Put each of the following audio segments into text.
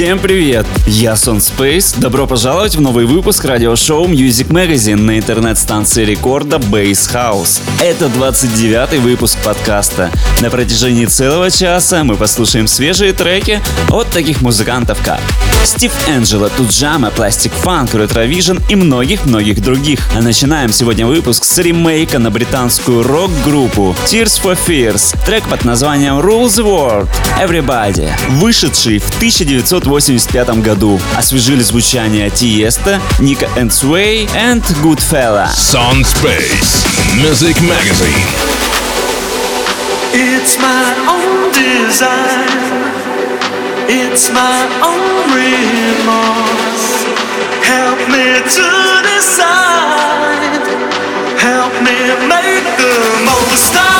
Всем привет! Я Сон Space. Добро пожаловать в новый выпуск радиошоу Music Magazine на интернет-станции рекорда Base House. Это 29-й выпуск подкаста. На протяжении целого часа мы послушаем свежие треки от таких музыкантов как Стив Энджело, Туджама, Plastic Funk, Retrovision и многих-многих других. А начинаем сегодня выпуск с ремейка на британскую рок-группу Tears for Fears. Трек под названием Rule the World Everybody, вышедший в 1985 году. Освежили звучание Тиеста, Ника and Sway and Goodfella. Sun Space Music Magazine. It's my own design. It's my own remorse. Help me to decide. Help me make the most of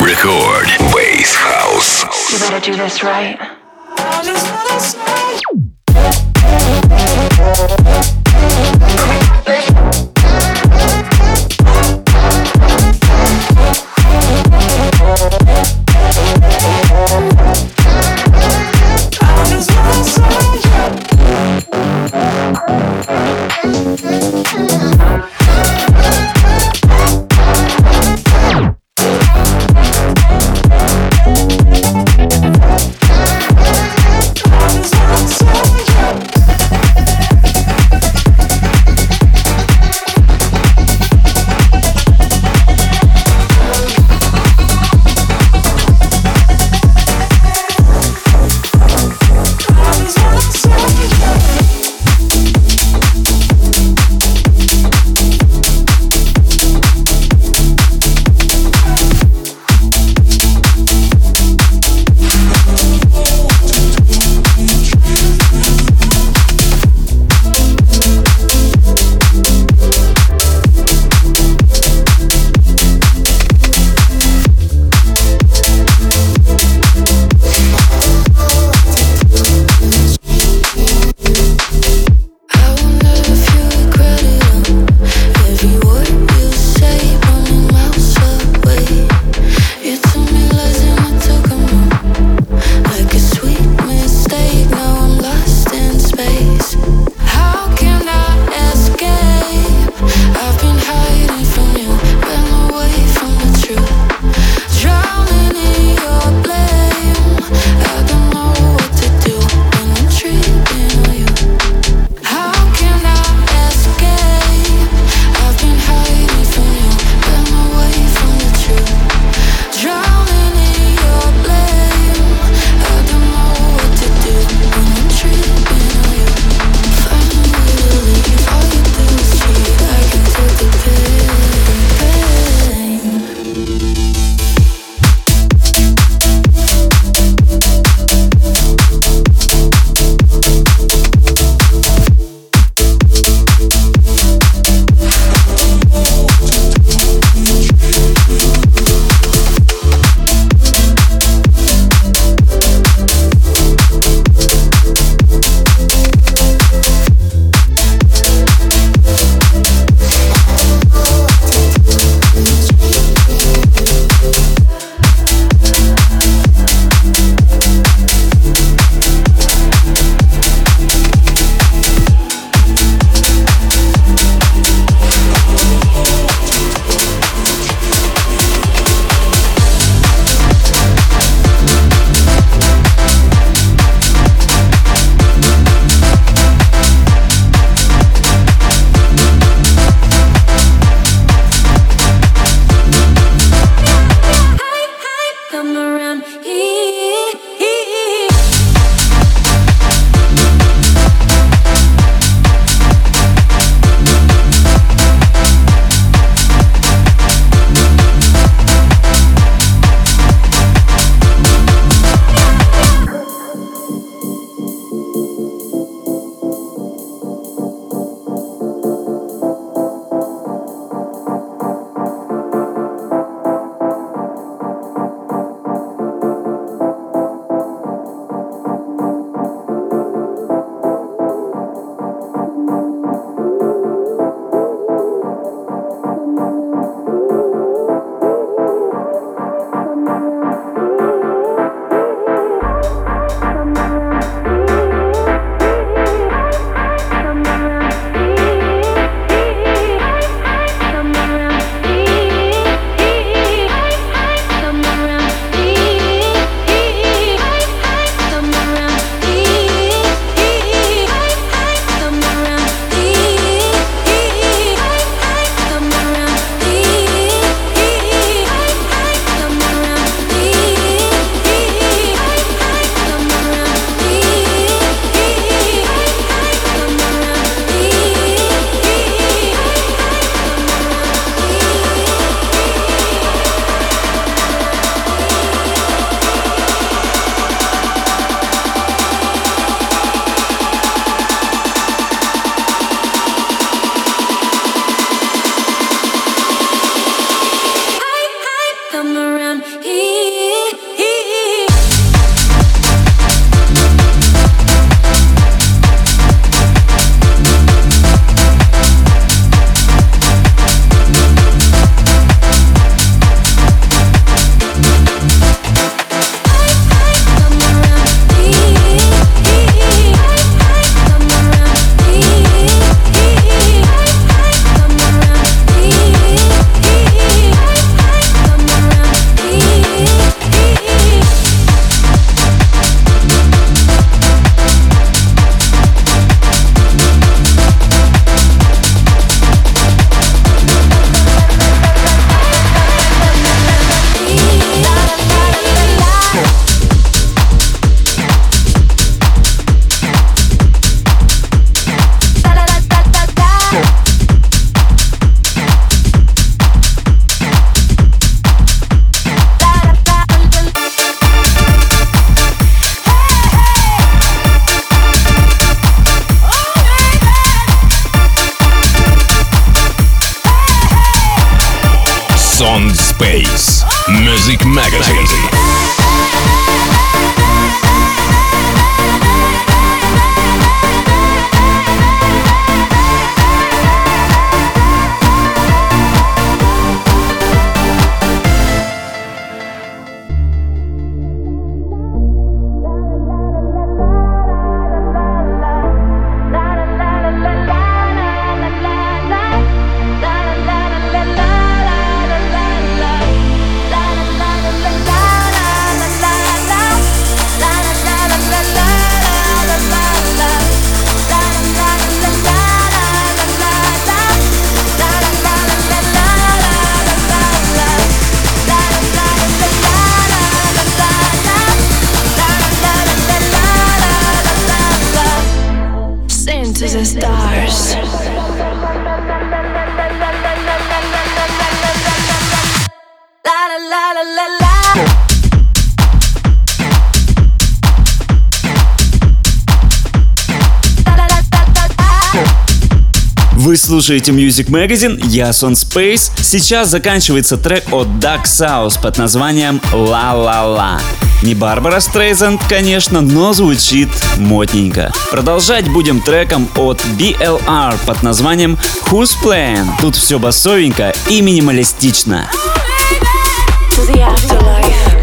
Record Bass House. Right. I just wanna say. Слушаете Music Magazine, я Сон Space. Сейчас заканчивается трек от Duck South под названием «Ла Ла Ла». Не Барбара Стрейзенд, конечно, но звучит модненько. Продолжать будем треком от BLR под названием Who's Plan. Тут все басовенько и минималистично. The afterlife.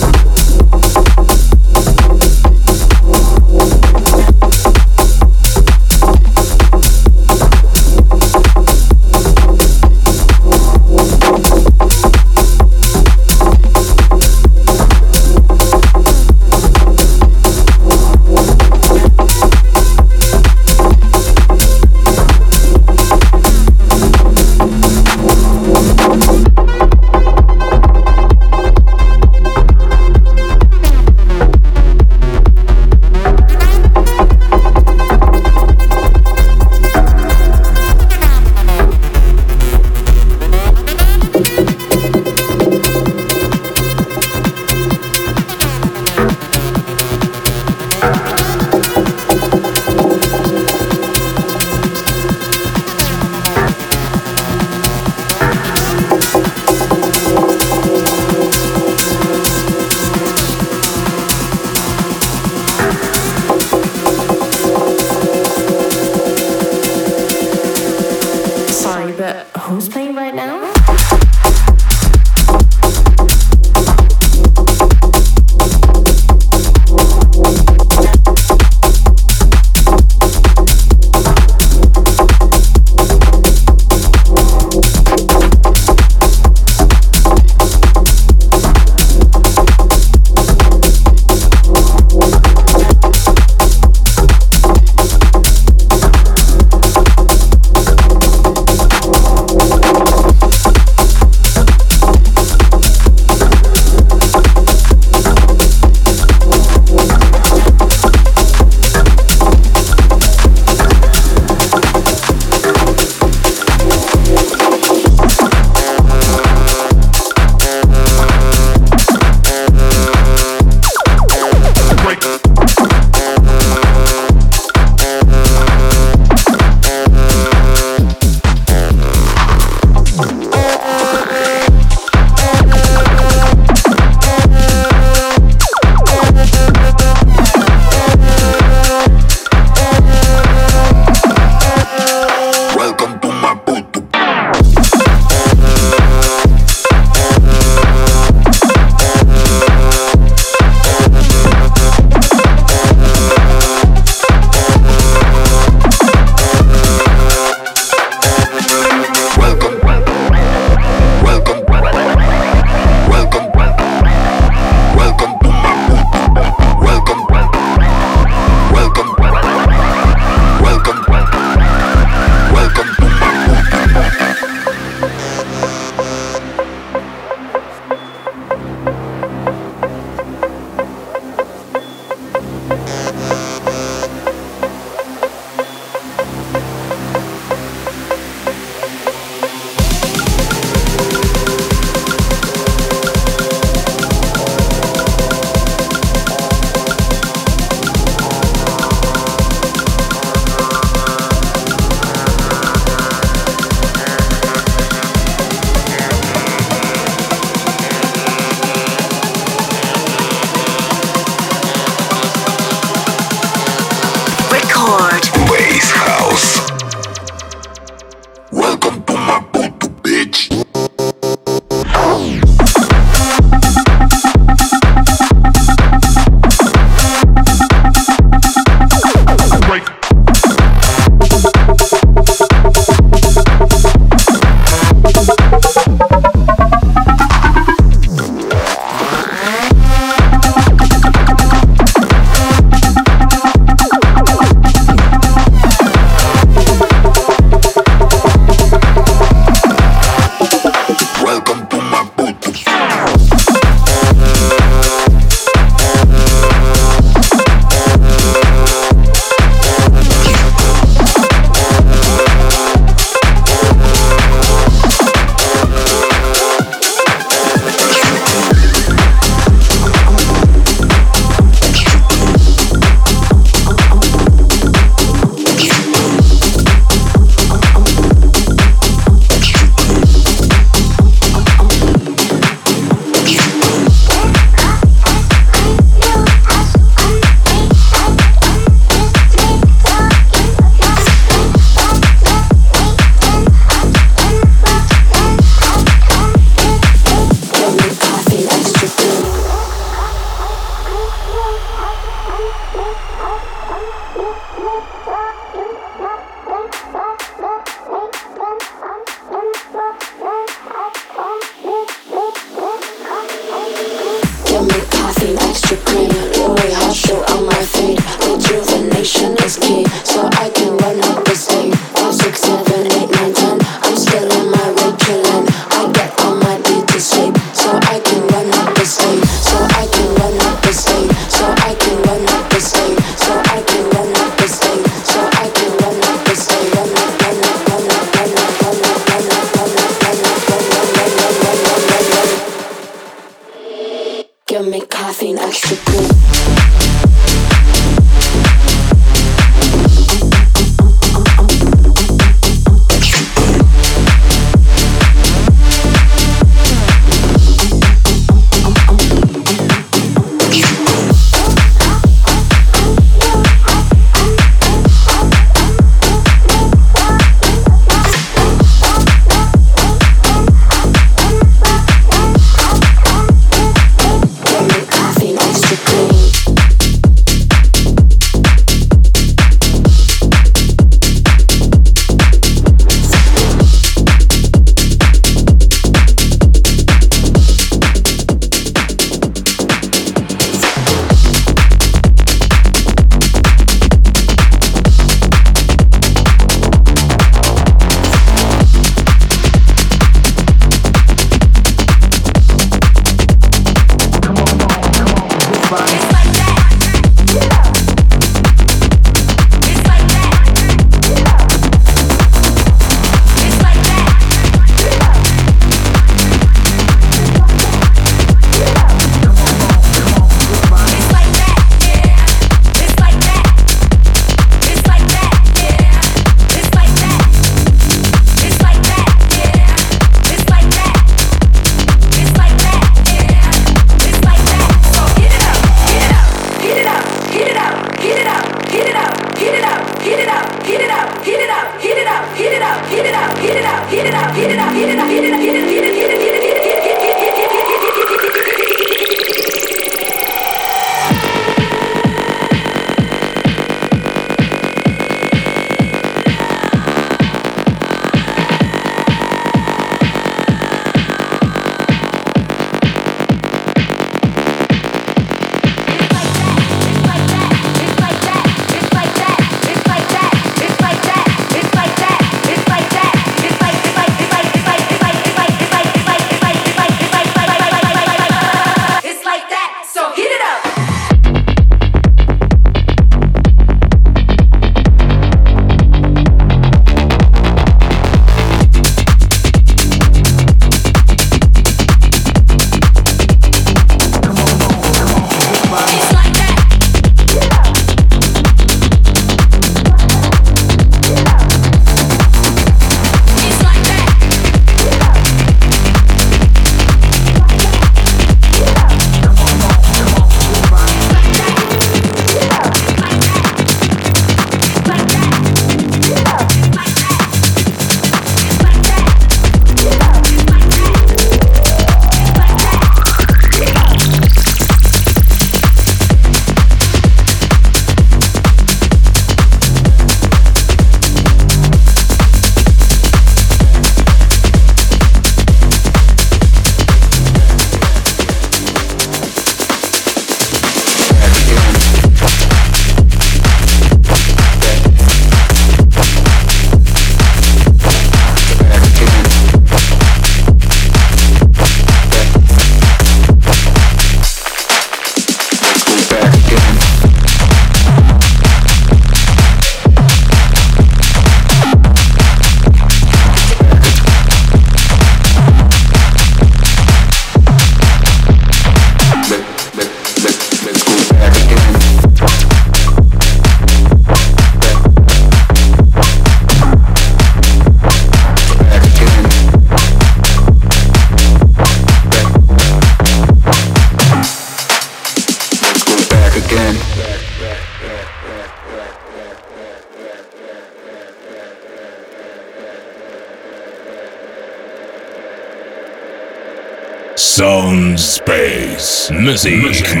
Music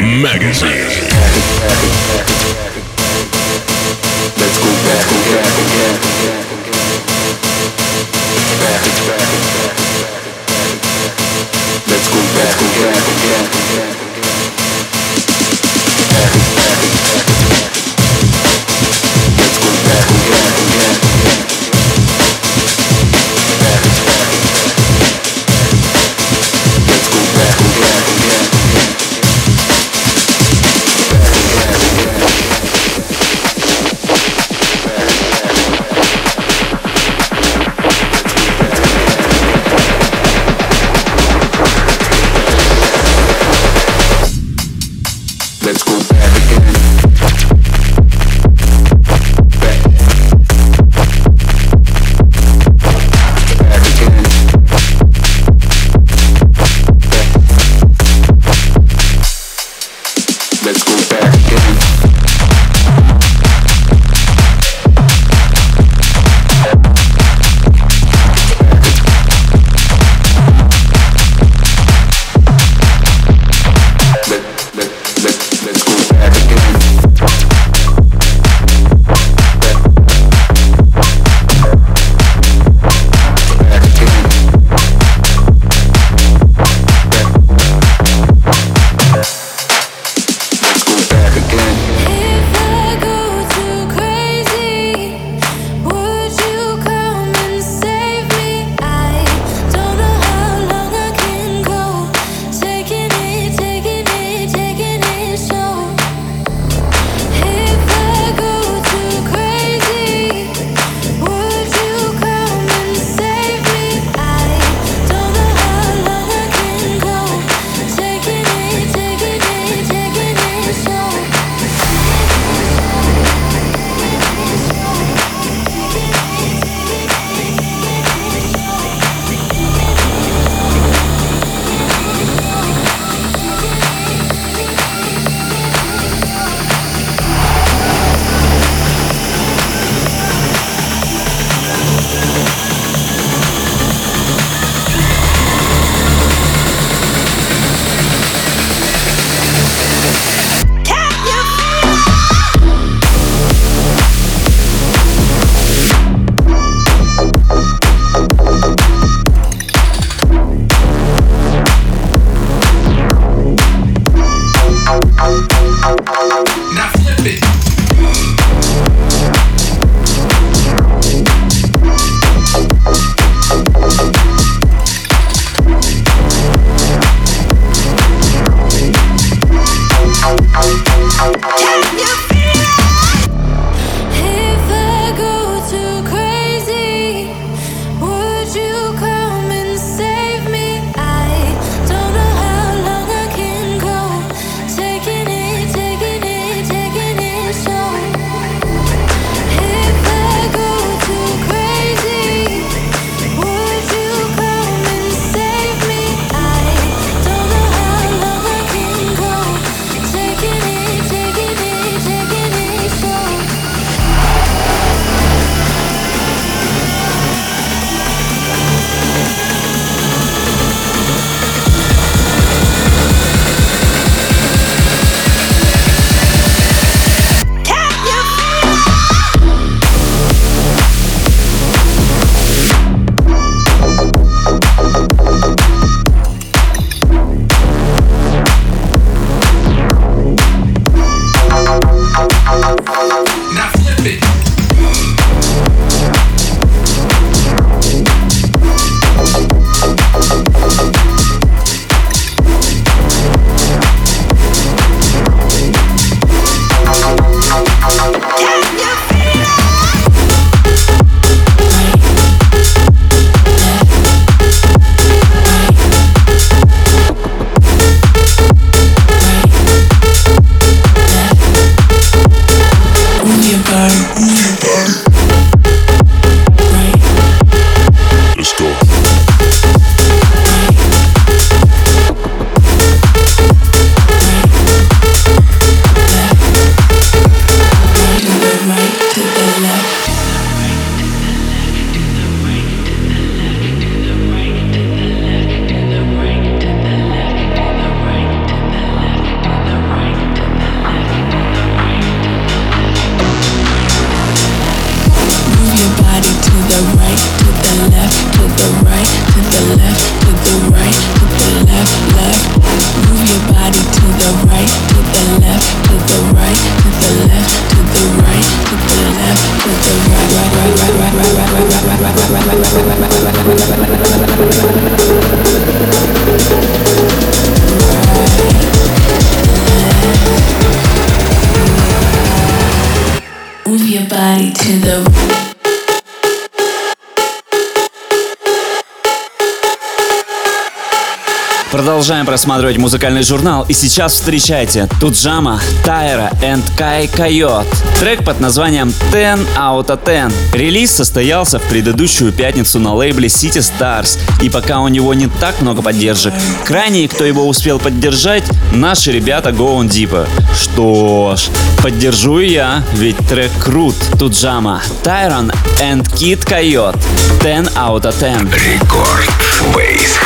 просматривать музыкальный журнал, и сейчас встречайте Туджама, Тайра and Кай Койот. Трек под названием 10 out of 10. Релиз состоялся в предыдущую пятницу на лейбле City Stars, и пока у него не так много поддержек, крайние, кто его успел поддержать, наши ребята Go on Deeper. Что ж, поддержу я, ведь трек крут. Туджама, Тайрон and Kid Койот. 10 out of 10. Рекорд Бейс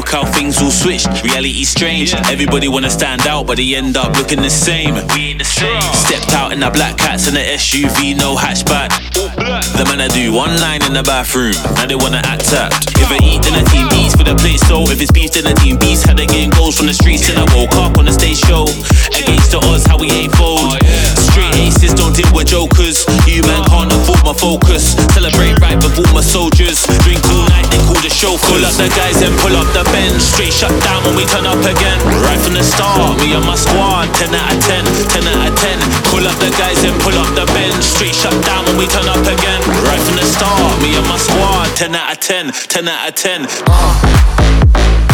look how things all switched. Reality's strange. Everybody wanna stand out, but they end up looking the same. We ain't the same. Stepped out in the black cats and the SUV, no hatchback. The man I do one line in the bathroom, now they wanna act tapped. If I eat, then the team eats for the plate so If it's beef, then the team beats. Had the game goals from the streets, and I woke up on the stage show. Against the odds, how we ain't fold. Oh, Straight aces don't deal with jokers. You man can't afford my focus. Celebrate right before my soldiers. Drink all night, they call the show. Pull up the guys and pull up the bench. Straight shut down when we turn up again. Right from the start, me and my squad. 10 out of 10, 10 out of 10. Pull up the guys and pull up the bench. Straight shut down when we turn up again. Right from the start, me and my squad. 10 out of 10, 10 out of 10. Uh.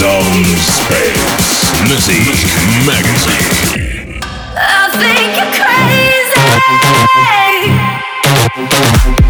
Some Space Music Magazine. I think you're crazy.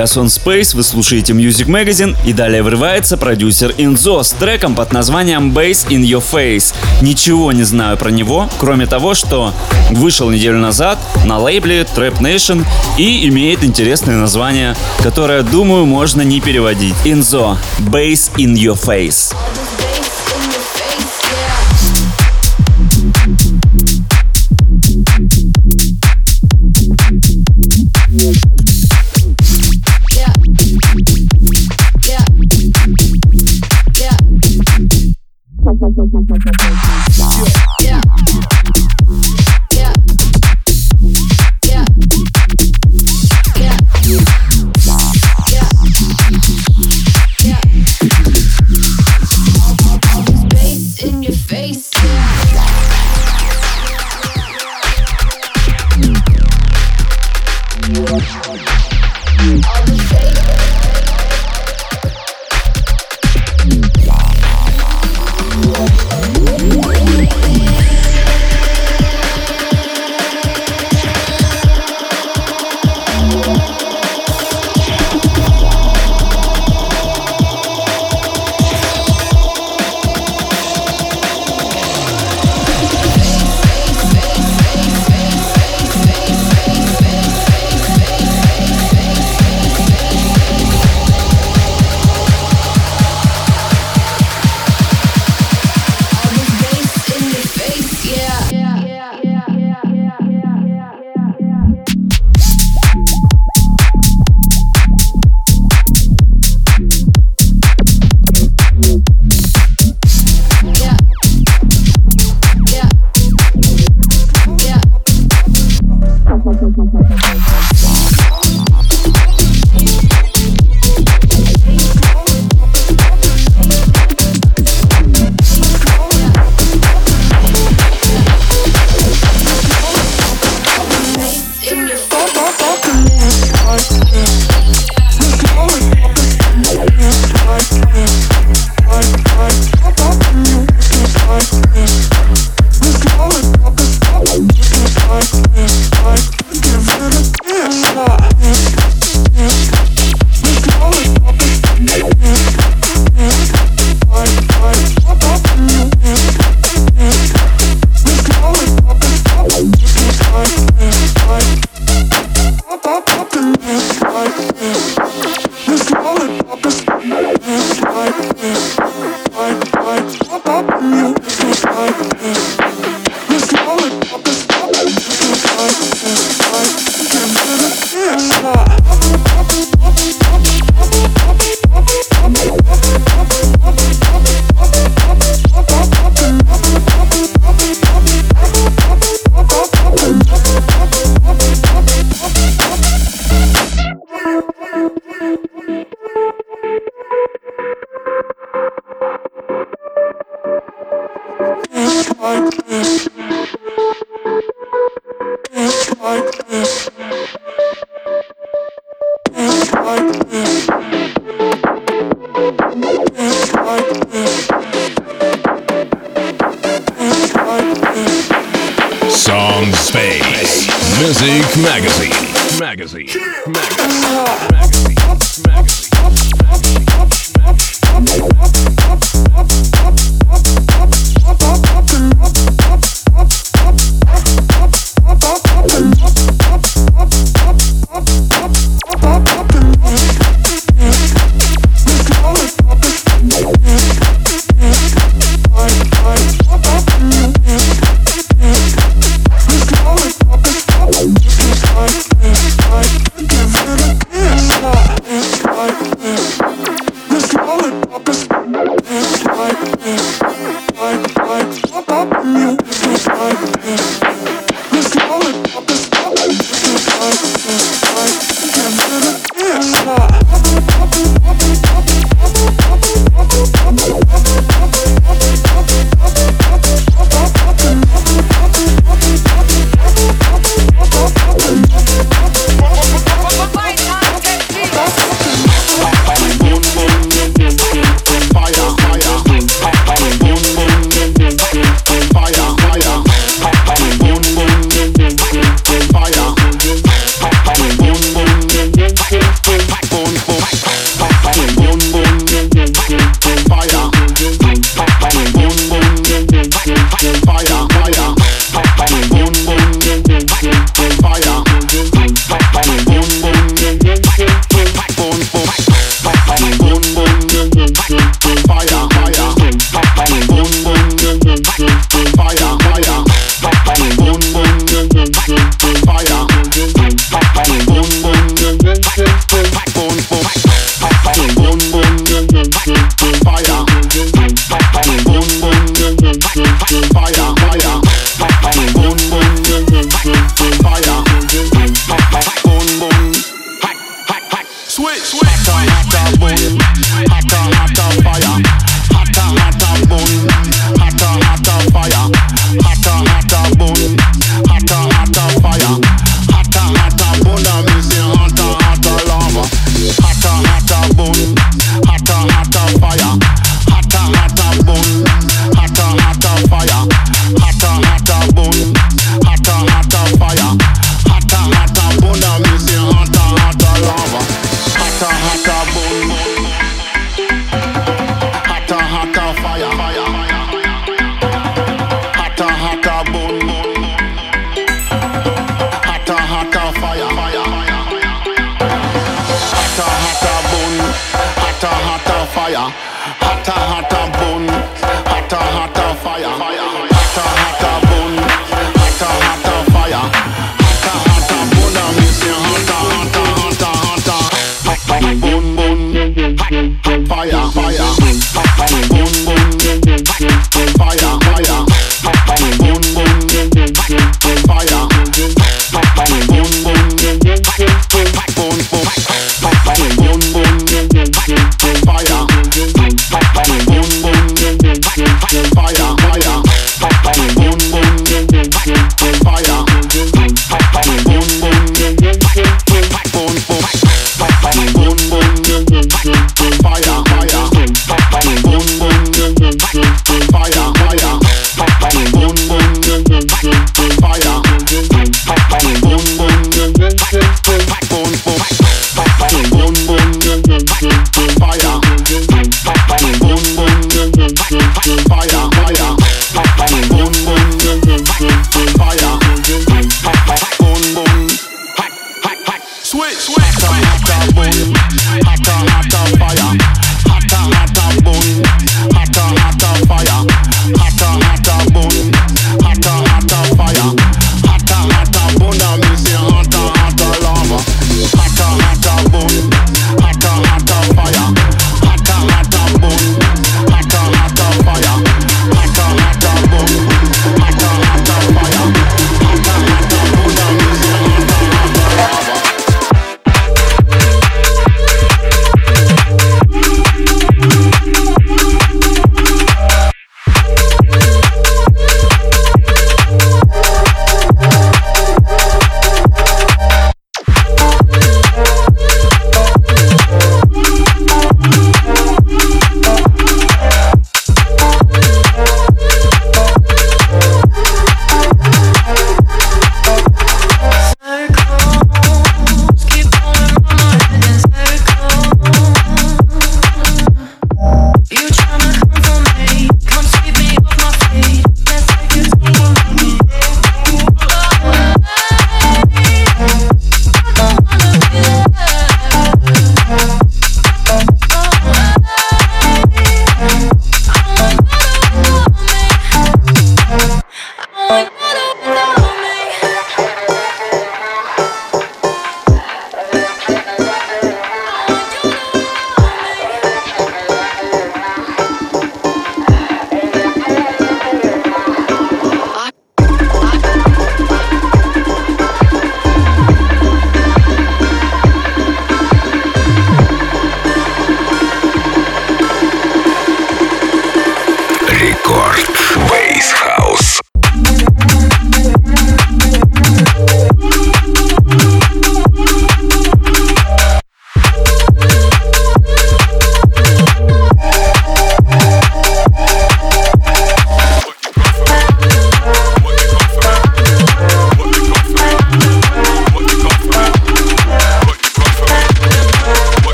Я Сон Space, вы слушаете Music Magazine и далее врывается продюсер Инзо с треком под названием Bass in Your Face. Ничего не знаю про него, кроме того, что вышел неделю назад на лейбле Trap Nation и имеет интересное название, которое, думаю, можно не переводить. Инзо Bass in Your Face.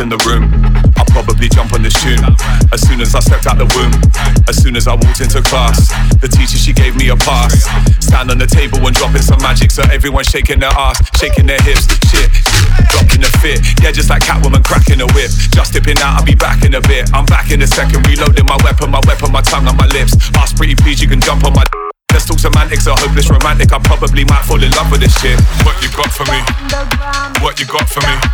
In the room. I'll probably jump on this tune. As soon as I stepped out the womb. As soon as I walked into class. The teacher, she gave me a pass. Stand on the table and dropping some magic. So everyone shaking their ass, shaking their hips. Shit, dropping a fit. Yeah, just like Catwoman cracking a whip. Just dipping out, I'll be back in a bit. I'm back in a second, reloading my weapon, my weapon, my tongue on my lips. Ask pretty please, you can jump on my. Let's talk semantics, a hopeless romantic. I probably might fall in love with this shit. What you got for me? What you got for me?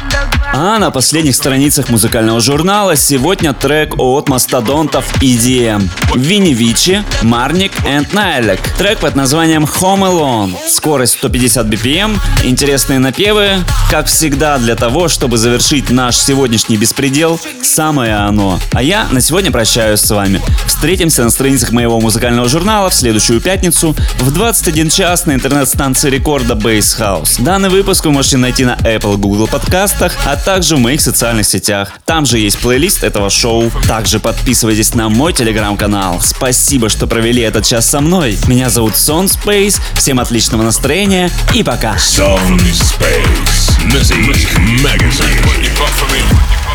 А на последних страницах музыкального журнала сегодня трек от мастодонтов EDM. Винни Вичи, Марник и Найлек. Трек под названием Home Alone. Скорость 150 BPM, интересные напевы. Как всегда, для того, чтобы завершить наш сегодняшний беспредел, самое оно. А я на сегодня прощаюсь с вами. Встретимся на страницах моего музыкального журнала в следующую пятницу в 21 час на интернет-станции рекорда Base House. Данный выпуск вы можете найти на Apple Google подкастах, а также в моих социальных сетях. Там же есть плейлист этого шоу. Также подписывайтесь на мой телеграм-канал. Спасибо, что провели этот час со мной. Меня зовут Сон Space. Всем отличного настроения и пока. Sound Space. Music Magazine.